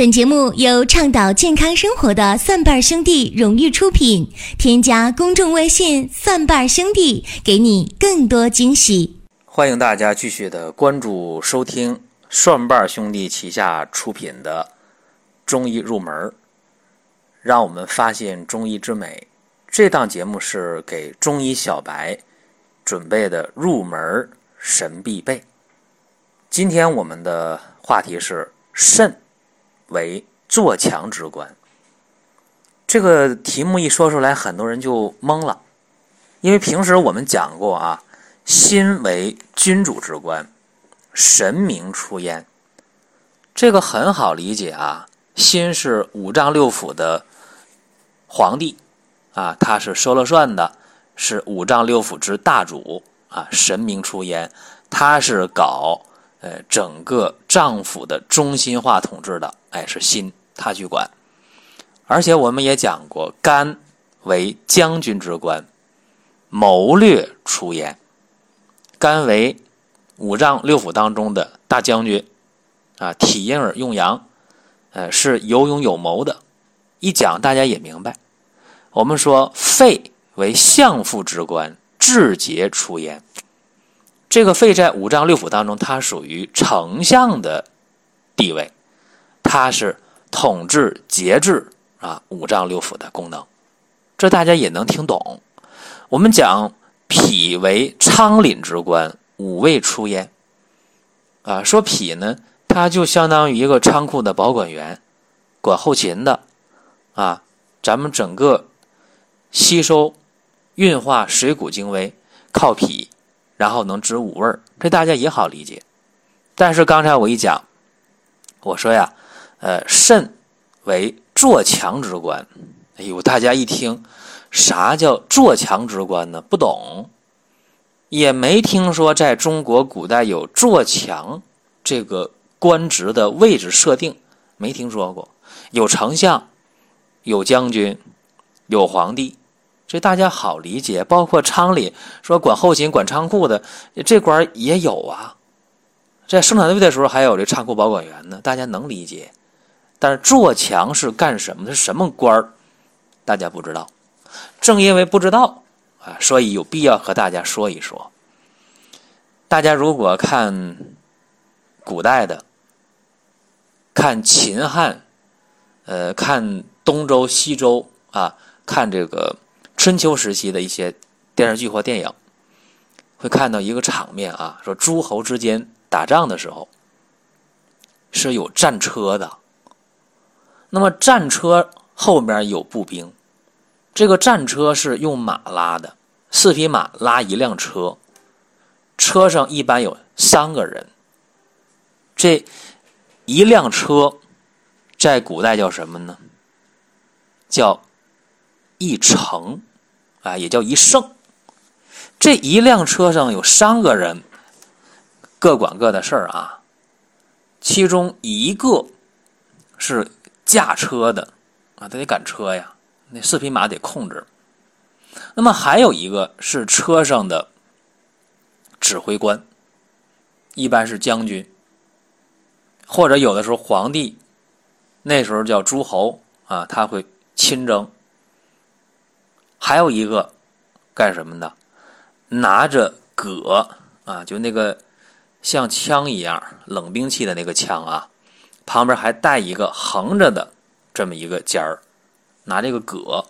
本节目由倡导健康生活的蒜瓣兄弟荣誉出品。添加公众微信“蒜瓣兄弟”，给你更多惊喜。欢迎大家继续的关注收听蒜瓣兄弟旗下出品的《中医入门》，让我们发现中医之美。这档节目是给中医小白准备的入门神必备。今天我们的话题是肾。为做强之官，这个题目一说出来，很多人就懵了，因为平时我们讲过啊，心为君主之官，神明出焉，这个很好理解啊。心是五脏六腑的皇帝啊，他是说了算的，是五脏六腑之大主啊，神明出焉，他是搞。呃，整个脏腑的中心化统治的，哎，是心，他去管。而且我们也讲过，肝为将军之官，谋略出焉。肝为五脏六腑当中的大将军，啊，体阴而用阳，呃，是有勇有谋的。一讲大家也明白。我们说肺为相父之官，志节出焉。这个肺在五脏六腑当中，它属于丞相的地位，它是统治节制啊五脏六腑的功能，这大家也能听懂。我们讲脾为仓廪之官，五味出焉啊，说脾呢，它就相当于一个仓库的保管员，管后勤的啊，咱们整个吸收运化水谷精微靠脾。然后能知五味儿，这大家也好理解。但是刚才我一讲，我说呀，呃，肾为做强之官。哎呦，大家一听，啥叫做强之官呢？不懂，也没听说在中国古代有做强这个官职的位置设定，没听说过。有丞相，有将军，有皇帝。这大家好理解，包括仓里说管后勤、管仓库的这官也有啊，在生产队的时候还有这仓库保管员呢，大家能理解。但是做强是干什么？是什么官儿？大家不知道。正因为不知道啊，所以有必要和大家说一说。大家如果看古代的，看秦汉，呃，看东周、西周啊，看这个。春秋时期的一些电视剧或电影，会看到一个场面啊，说诸侯之间打仗的时候是有战车的。那么战车后面有步兵，这个战车是用马拉的，四匹马拉一辆车，车上一般有三个人。这一辆车在古代叫什么呢？叫一乘。啊，也叫一胜。这一辆车上有三个人，各管各的事儿啊。其中一个是驾车的啊，他得赶车呀，那四匹马得控制。那么还有一个是车上的指挥官，一般是将军，或者有的时候皇帝，那时候叫诸侯啊，他会亲征。还有一个干什么的？拿着戈啊，就那个像枪一样冷兵器的那个枪啊，旁边还带一个横着的这么一个尖儿，拿这个戈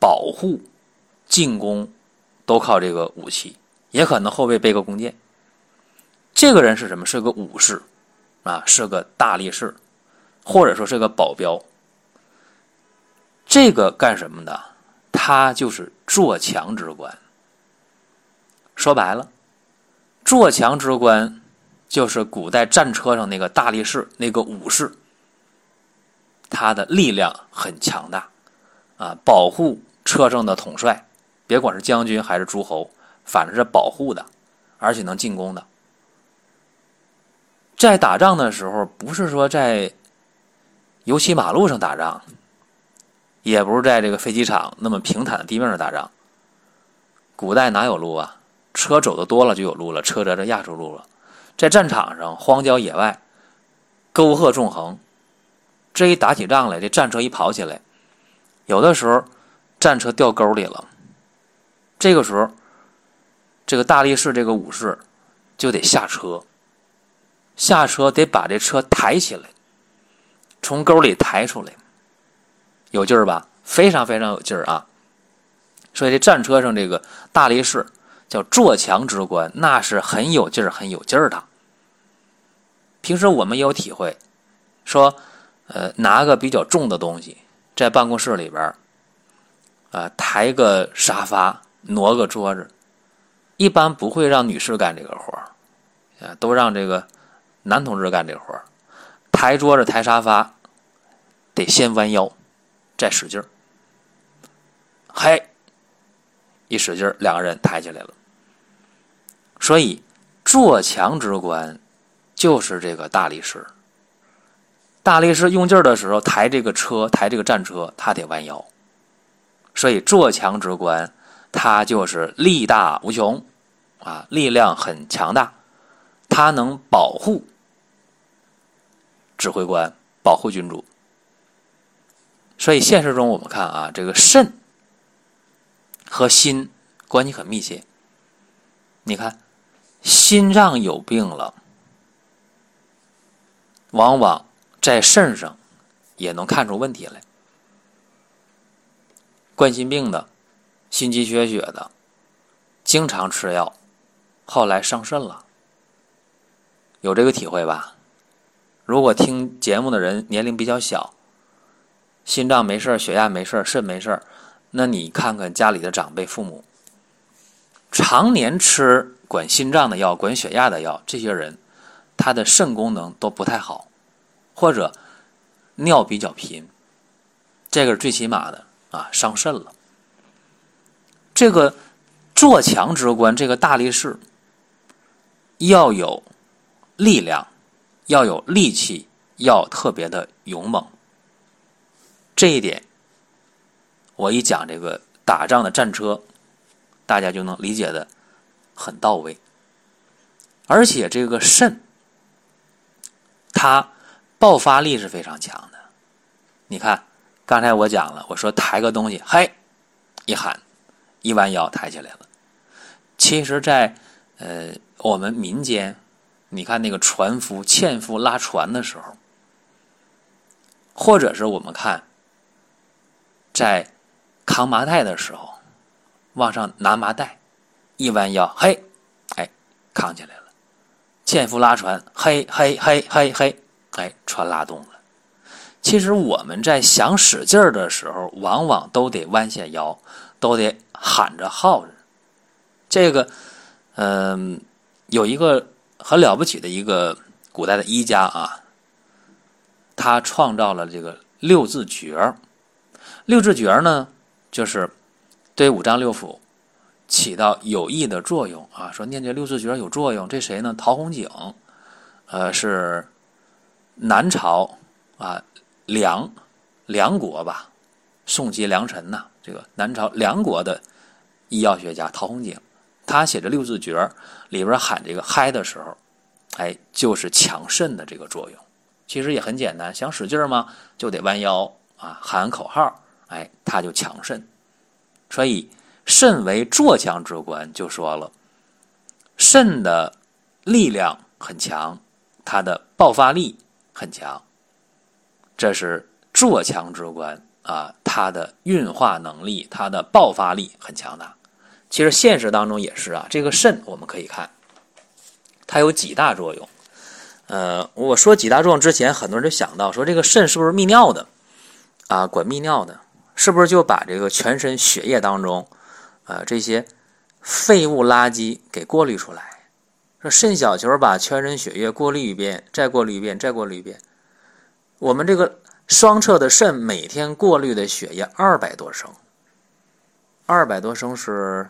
保护进攻，都靠这个武器，也可能后背背个弓箭。这个人是什么？是个武士啊，是个大力士，或者说是个保镖。这个干什么的？他就是做强之官。说白了，做强之官就是古代战车上那个大力士，那个武士。他的力量很强大，啊，保护车上的统帅，别管是将军还是诸侯，反正是保护的，而且能进攻的。在打仗的时候，不是说在油漆马路上打仗。也不是在这个飞机场那么平坦的地面上打仗。古代哪有路啊？车走的多了就有路了，车辙这压出路了。在战场上，荒郊野外，沟壑纵横。这一打起仗来，这战车一跑起来，有的时候战车掉沟里了。这个时候，这个大力士这个武士就得下车，下车得把这车抬起来，从沟里抬出来，有劲儿吧？非常非常有劲儿啊！所以这战车上这个大力士叫坐强之官，那是很有劲儿、很有劲儿的。平时我们也有体会，说。呃，拿个比较重的东西，在办公室里边啊，抬个沙发，挪个桌子，一般不会让女士干这个活儿，都让这个男同志干这活儿。抬桌子、抬沙发，得先弯腰，再使劲儿，嘿，一使劲儿，两个人抬起来了。所以，做强之官就是这个大力士。大力士用劲儿的时候，抬这个车，抬这个战车，他得弯腰。所以做强之官，他就是力大无穷，啊，力量很强大，他能保护指挥官，保护君主。所以现实中我们看啊，这个肾和心关系很密切。你看，心脏有病了，往往。在肾上也能看出问题来，冠心病的、心肌缺血的，经常吃药，后来伤肾了，有这个体会吧？如果听节目的人年龄比较小，心脏没事儿血压没事儿肾没事儿那你看看家里的长辈、父母，常年吃管心脏的药、管血压的药，这些人他的肾功能都不太好。或者尿比较频，这个是最起码的啊，伤肾了。这个做强之官，这个大力士要有力量，要有力气，要特别的勇猛。这一点，我一讲这个打仗的战车，大家就能理解的很到位。而且这个肾，它。爆发力是非常强的，你看，刚才我讲了，我说抬个东西，嘿，一喊，一弯腰抬起来了。其实，在呃我们民间，你看那个船夫、纤夫拉船的时候，或者是我们看在扛麻袋的时候，往上拿麻袋，一弯腰，嘿，哎，扛起来了。纤夫拉船，嘿嘿嘿嘿嘿。哎，船拉动了。其实我们在想使劲儿的时候，往往都得弯下腰，都得喊着号子。这个，嗯，有一个很了不起的一个古代的医家啊，他创造了这个六字诀六字诀呢，就是对五脏六腑起到有益的作用啊。说念这六字诀有作用，这谁呢？陶弘景，呃，是。南朝啊，梁梁国吧，宋齐梁陈呐，这个南朝梁国的医药学家陶弘景，他写的六字诀里边喊这个嗨的时候，哎，就是强肾的这个作用。其实也很简单，想使劲嘛，就得弯腰啊，喊口号，哎，他就强肾。所以肾为坐强之官，就说了，肾的力量很强，它的爆发力。很强，这是坐强之官啊，他的运化能力、他的爆发力很强大。其实现实当中也是啊，这个肾我们可以看，它有几大作用。呃，我说几大作用之前，很多人就想到说，这个肾是不是泌尿的啊？管泌尿的，是不是就把这个全身血液当中啊这些废物垃圾给过滤出来？说肾小球把全身血液过滤一遍，再过滤一遍，再过滤一遍。我们这个双侧的肾每天过滤的血液二百多升，二百多升是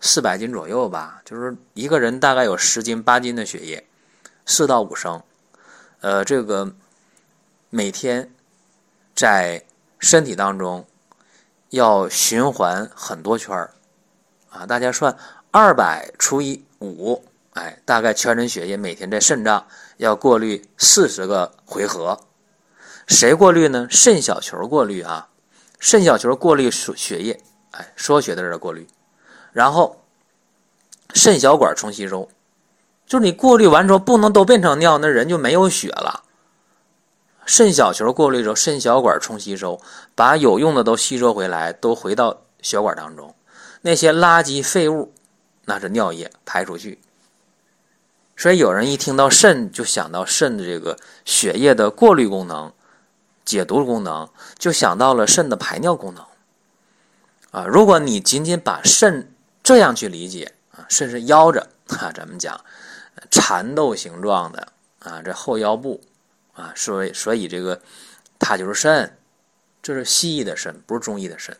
四百斤左右吧？就是一个人大概有十斤八斤的血液，四到五升。呃，这个每天在身体当中要循环很多圈儿啊。大家算二百除以五。哎，大概全身血液每天在肾脏要过滤四十个回合。谁过滤呢？肾小球过滤啊，肾小球过滤血血液，哎，说血的人过滤，然后肾小管重吸收，就是你过滤完之后不能都变成尿，那人就没有血了。肾小球过滤之后，肾小管重吸收，把有用的都吸收回来，都回到血管当中，那些垃圾废物，那是尿液排出去。所以有人一听到肾，就想到肾的这个血液的过滤功能。解毒功能就想到了肾的排尿功能，啊，如果你仅仅把肾这样去理解啊，肾是腰着啊，咱们讲蚕豆形状的啊，这后腰部啊，所以所以这个它就是肾，这是西医的肾，不是中医的肾。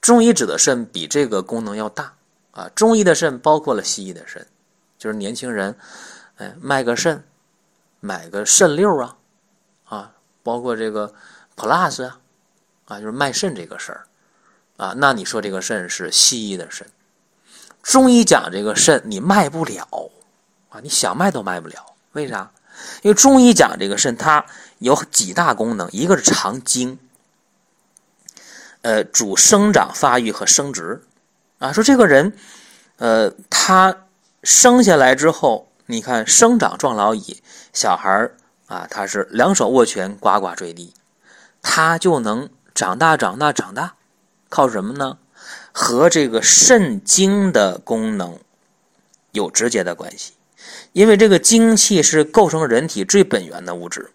中医指的肾比这个功能要大啊，中医的肾包括了西医的肾，就是年轻人哎卖个肾，买个肾六啊。啊包括这个 plus 啊，啊，就是卖肾这个事儿啊，那你说这个肾是西医的肾，中医讲这个肾你卖不了啊，你想卖都卖不了，为啥？因为中医讲这个肾它有几大功能，一个是藏精，呃，主生长发育和生殖啊。说这个人，呃，他生下来之后，你看生长壮老矣，小孩儿。啊，他是两手握拳，呱呱坠地，他就能长大，长大，长大，靠什么呢？和这个肾精的功能有直接的关系，因为这个精气是构成人体最本源的物质，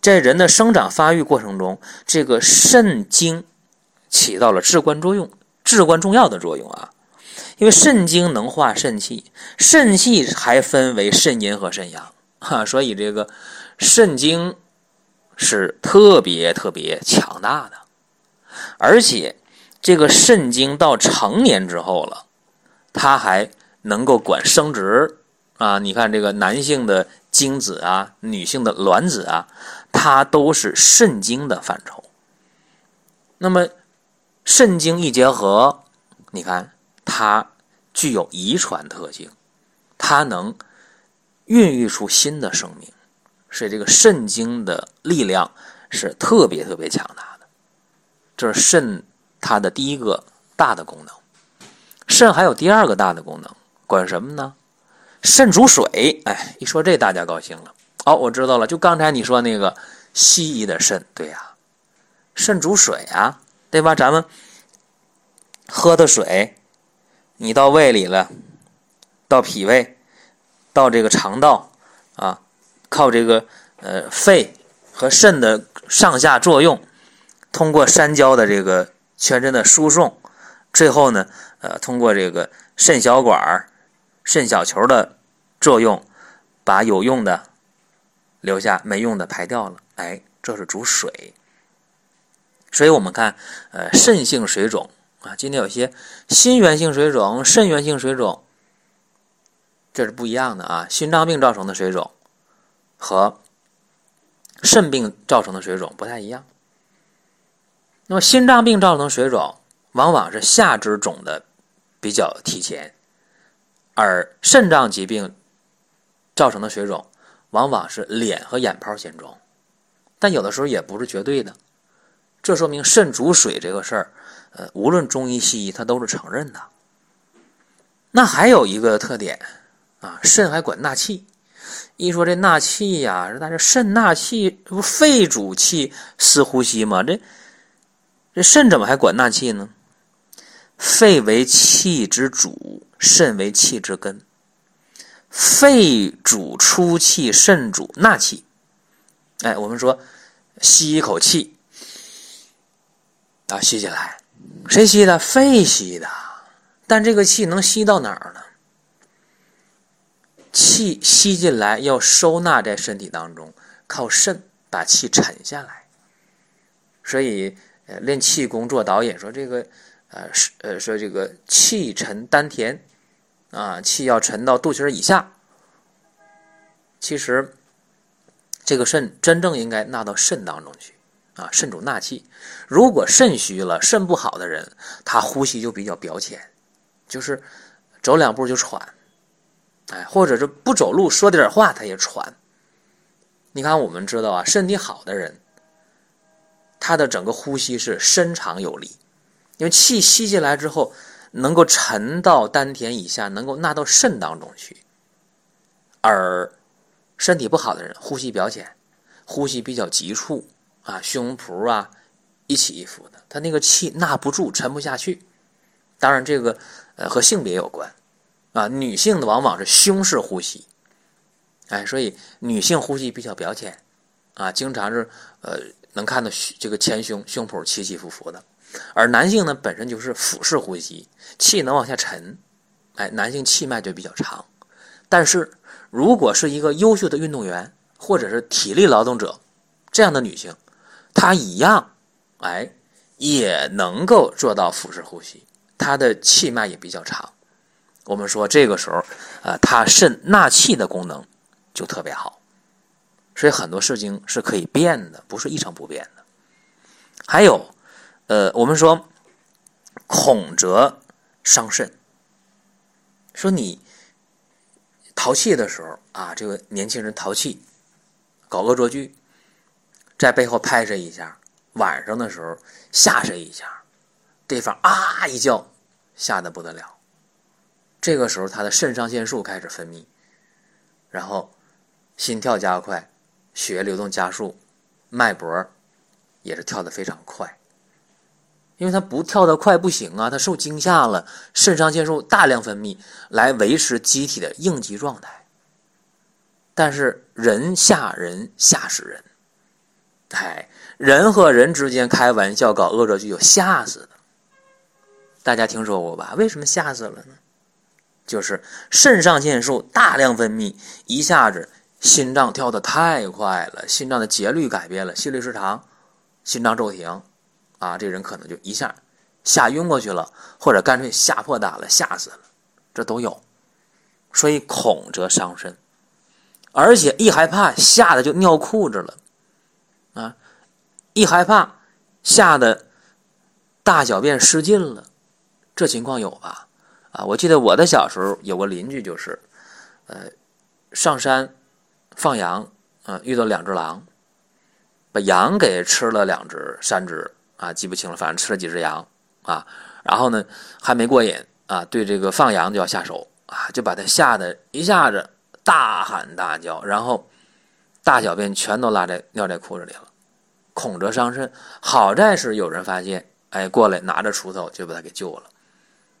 在人的生长发育过程中，这个肾精起到了至关作用、至关重要的作用啊，因为肾精能化肾气，肾气还分为肾阴和肾阳。哈，所以这个肾精是特别特别强大的，而且这个肾精到成年之后了，它还能够管生殖啊。你看这个男性的精子啊，女性的卵子啊，它都是肾精的范畴。那么肾精一结合，你看它具有遗传特性，它能。孕育出新的生命，所以这个肾精的力量是特别特别强大的。这是肾它的第一个大的功能。肾还有第二个大的功能，管什么呢？肾主水。哎，一说这大家高兴了。哦，我知道了，就刚才你说那个西医的肾，对呀，肾主水啊，对吧？咱们喝的水，你到胃里了，到脾胃。到这个肠道啊，靠这个呃肺和肾的上下作用，通过三焦的这个全身的输送，最后呢，呃，通过这个肾小管儿、肾小球的作用，把有用的留下，没用的排掉了。哎，这是主水。所以我们看，呃，肾性水肿啊，今天有些心源性水肿、肾源性水肿。这是不一样的啊！心脏病造成的水肿和肾病造成的水肿不太一样。那么心脏病造成的水肿往往是下肢肿的比较提前，而肾脏疾病造成的水肿往往是脸和眼泡先肿，但有的时候也不是绝对的。这说明肾主水这个事儿，呃，无论中医西医它都是承认的。那还有一个特点。啊，肾还管纳气。一说这纳气呀，但是肾纳气，不肺主气，司呼吸吗？这这肾怎么还管纳气呢？肺为气之主，肾为气之根。肺主出气，肾主纳气。哎，我们说吸一口气啊，吸进来，谁吸的？肺吸的。但这个气能吸到哪儿呢？气吸进来要收纳在身体当中，靠肾把气沉下来。所以，呃，练气功做导引说这个，呃，是呃说这个气沉丹田，啊，气要沉到肚脐以下。其实，这个肾真正应该纳到肾当中去，啊，肾主纳气。如果肾虚了，肾不好的人，他呼吸就比较表浅，就是走两步就喘。哎，或者是不走路说点话他也喘。你看，我们知道啊，身体好的人，他的整个呼吸是深长有力，因为气吸进来之后能够沉到丹田以下，能够纳到肾当中去。而身体不好的人，呼吸比较浅，呼吸比较急促啊，胸脯啊一起一伏的，他那个气纳不住，沉不下去。当然，这个呃和性别有关啊，女性的往往是胸式呼吸。哎，所以女性呼吸比较表浅，啊，经常是呃能看到这个前胸胸脯起起伏伏的，而男性呢本身就是腹式呼吸，气能往下沉，哎，男性气脉就比较长。但是如果是一个优秀的运动员或者是体力劳动者这样的女性，她一样，哎，也能够做到腹式呼吸，她的气脉也比较长。我们说这个时候，呃，她肾纳气的功能。就特别好，所以很多事情是可以变的，不是一成不变的。还有，呃，我们说恐则伤肾，说你淘气的时候啊，这个年轻人淘气，搞恶作剧，在背后拍谁一下，晚上的时候吓谁一下，对方啊一叫，吓得不得了，这个时候他的肾上腺素开始分泌，然后。心跳加快，血液流动加速，脉搏也是跳得非常快。因为他不跳得快不行啊，他受惊吓了，肾上腺素大量分泌来维持机体的应急状态。但是人吓人吓死人，哎，人和人之间开玩笑搞恶作剧有吓死的，大家听说过吧？为什么吓死了呢？就是肾上腺素大量分泌，一下子。心脏跳得太快了，心脏的节律改变了，心律失常，心脏骤停，啊，这人可能就一下吓晕过去了，或者干脆吓破胆了，吓死了，这都有。所以恐则伤身，而且一害怕吓得就尿裤子了，啊，一害怕吓得大小便失禁了，这情况有吧？啊，我记得我的小时候有个邻居就是，呃，上山。放羊，啊，遇到两只狼，把羊给吃了两只、三只，啊，记不清了，反正吃了几只羊，啊，然后呢，还没过瘾，啊，对这个放羊就要下手，啊，就把他吓得一下子大喊大叫，然后大小便全都拉在尿在裤子里了，恐则伤肾。好在是有人发现，哎，过来拿着锄头就把他给救了。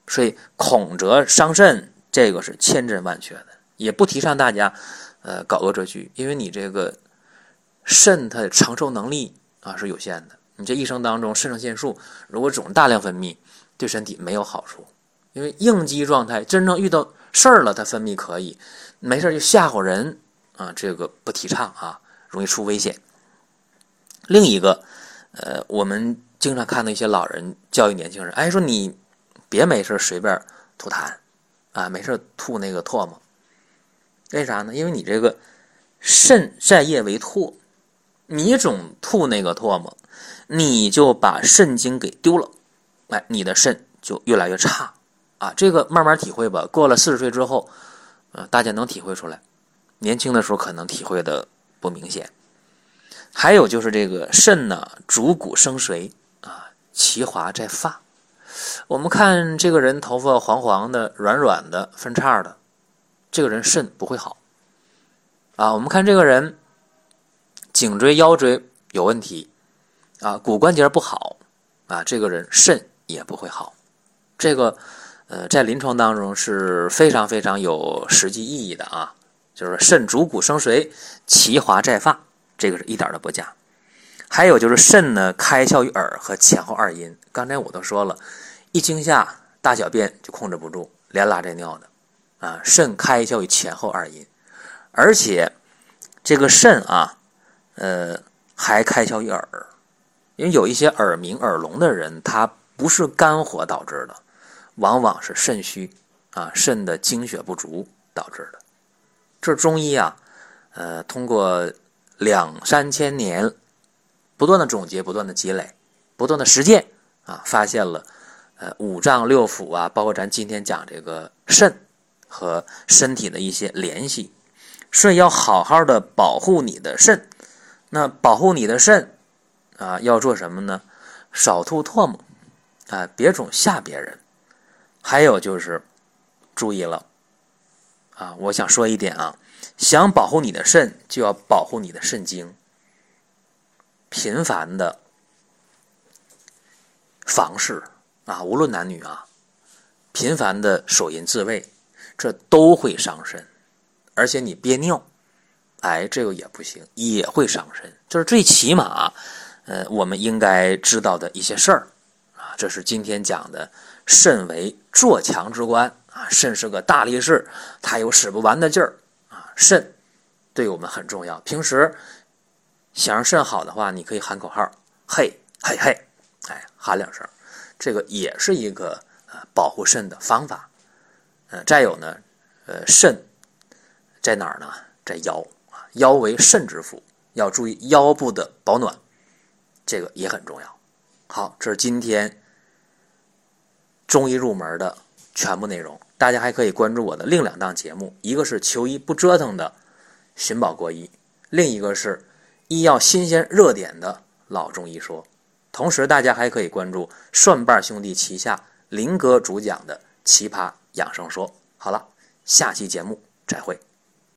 所以恐则伤肾，这个是千真万确的，也不提倡大家。呃，搞恶作剧，因为你这个肾它承受能力啊是有限的。你这一生当中，肾上腺素如果总大量分泌，对身体没有好处。因为应激状态，真正遇到事儿了，它分泌可以，没事就吓唬人啊，这个不提倡啊，容易出危险。另一个，呃，我们经常看到一些老人教育年轻人，哎，说你别没事随便吐痰啊，没事吐那个唾沫。为啥呢？因为你这个肾在液为唾，你总吐那个唾沫，你就把肾精给丢了，哎，你的肾就越来越差啊！这个慢慢体会吧。过了四十岁之后，呃，大家能体会出来。年轻的时候可能体会的不明显。还有就是这个肾呢，主骨生髓啊，其华在发。我们看这个人头发黄黄的、软软的、分叉的。这个人肾不会好，啊，我们看这个人颈椎、腰椎有问题，啊，骨关节不好，啊，这个人肾也不会好。这个，呃，在临床当中是非常非常有实际意义的啊，就是肾主骨生髓，其华在发，这个是一点都不假。还有就是肾呢，开窍于耳和前后二阴。刚才我都说了，一惊吓大小便就控制不住，连拉带尿的。啊，肾开窍于前后二阴，而且这个肾啊，呃，还开窍于耳，因为有一些耳鸣、耳聋的人，他不是肝火导致的，往往是肾虚啊，肾的精血不足导致的。这中医啊，呃，通过两三千年不断的总结、不断的积累、不断的实践啊，发现了呃五脏六腑啊，包括咱今天讲这个肾。和身体的一些联系，所以要好好的保护你的肾。那保护你的肾啊，要做什么呢？少吐唾沫啊，别总吓别人。还有就是注意了啊，我想说一点啊，想保护你的肾，就要保护你的肾经。频繁的房事啊，无论男女啊，频繁的手淫自慰，这都会伤肾，而且你憋尿，哎，这个也不行，也会伤肾。就是最起码，呃，我们应该知道的一些事儿啊，这是今天讲的肾为做强之官啊，肾是个大力士，它有使不完的劲儿啊，肾对我们很重要。平时。想让肾好的话，你可以喊口号，嘿嘿嘿，哎，喊两声，这个也是一个呃保护肾的方法。呃，再有呢，呃，肾在哪儿呢？在腰，腰为肾之府，要注意腰部的保暖，这个也很重要。好，这是今天中医入门的全部内容。大家还可以关注我的另两档节目，一个是求医不折腾的寻宝国医，另一个是。医药新鲜热点的老中医说，同时大家还可以关注蒜瓣兄弟旗下林哥主讲的奇葩养生说。好了，下期节目再会。